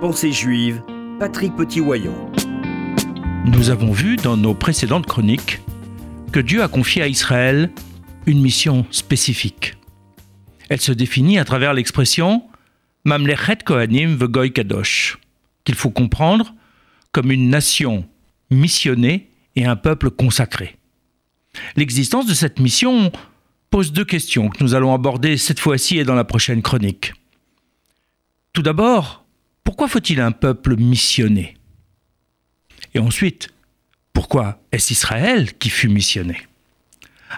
Pensée juive, Patrick Petit-Wayon. Nous avons vu dans nos précédentes chroniques que Dieu a confié à Israël une mission spécifique. Elle se définit à travers l'expression Mamlechet Kohanim Vegoy Kadosh, qu'il faut comprendre comme une nation missionnée et un peuple consacré. L'existence de cette mission pose deux questions que nous allons aborder cette fois-ci et dans la prochaine chronique. Tout d'abord, pourquoi faut-il un peuple missionné? Et ensuite, pourquoi est-ce Israël qui fut missionné?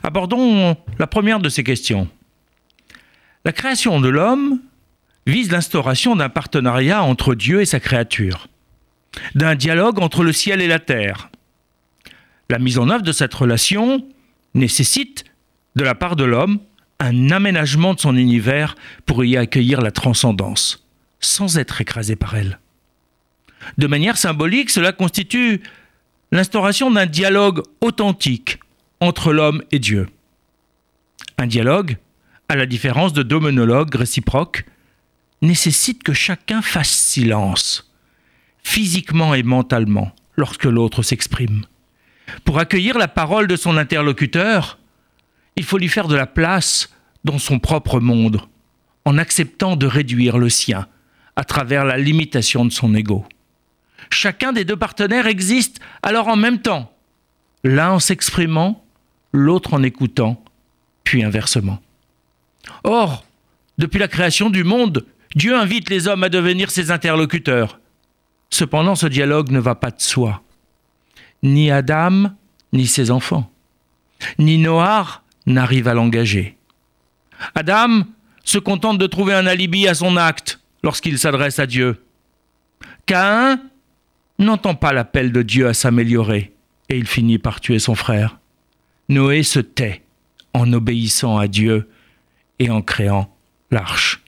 Abordons la première de ces questions. La création de l'homme vise l'instauration d'un partenariat entre Dieu et sa créature, d'un dialogue entre le ciel et la terre. La mise en œuvre de cette relation nécessite, de la part de l'homme, un aménagement de son univers pour y accueillir la transcendance sans être écrasé par elle. De manière symbolique, cela constitue l'instauration d'un dialogue authentique entre l'homme et Dieu. Un dialogue, à la différence de deux monologues réciproques, nécessite que chacun fasse silence, physiquement et mentalement, lorsque l'autre s'exprime. Pour accueillir la parole de son interlocuteur, il faut lui faire de la place dans son propre monde, en acceptant de réduire le sien à travers la limitation de son ego. Chacun des deux partenaires existe alors en même temps, l'un en s'exprimant, l'autre en écoutant, puis inversement. Or, depuis la création du monde, Dieu invite les hommes à devenir ses interlocuteurs. Cependant, ce dialogue ne va pas de soi. Ni Adam, ni ses enfants, ni Noir n'arrivent à l'engager. Adam se contente de trouver un alibi à son acte lorsqu'il s'adresse à Dieu. Caïn n'entend pas l'appel de Dieu à s'améliorer et il finit par tuer son frère. Noé se tait en obéissant à Dieu et en créant l'arche.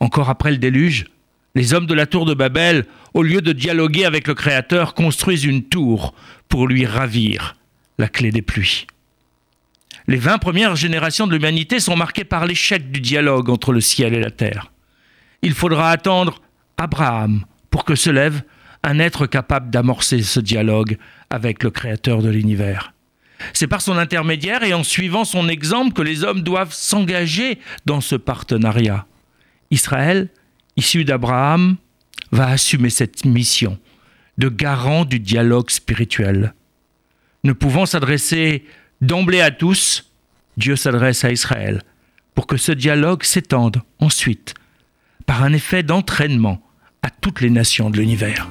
Encore après le déluge, les hommes de la tour de Babel, au lieu de dialoguer avec le Créateur, construisent une tour pour lui ravir la clé des pluies. Les vingt premières générations de l'humanité sont marquées par l'échec du dialogue entre le ciel et la terre il faudra attendre Abraham pour que se lève un être capable d'amorcer ce dialogue avec le Créateur de l'univers. C'est par son intermédiaire et en suivant son exemple que les hommes doivent s'engager dans ce partenariat. Israël, issu d'Abraham, va assumer cette mission de garant du dialogue spirituel. Ne pouvant s'adresser d'emblée à tous, Dieu s'adresse à Israël pour que ce dialogue s'étende ensuite par un effet d'entraînement à toutes les nations de l'univers.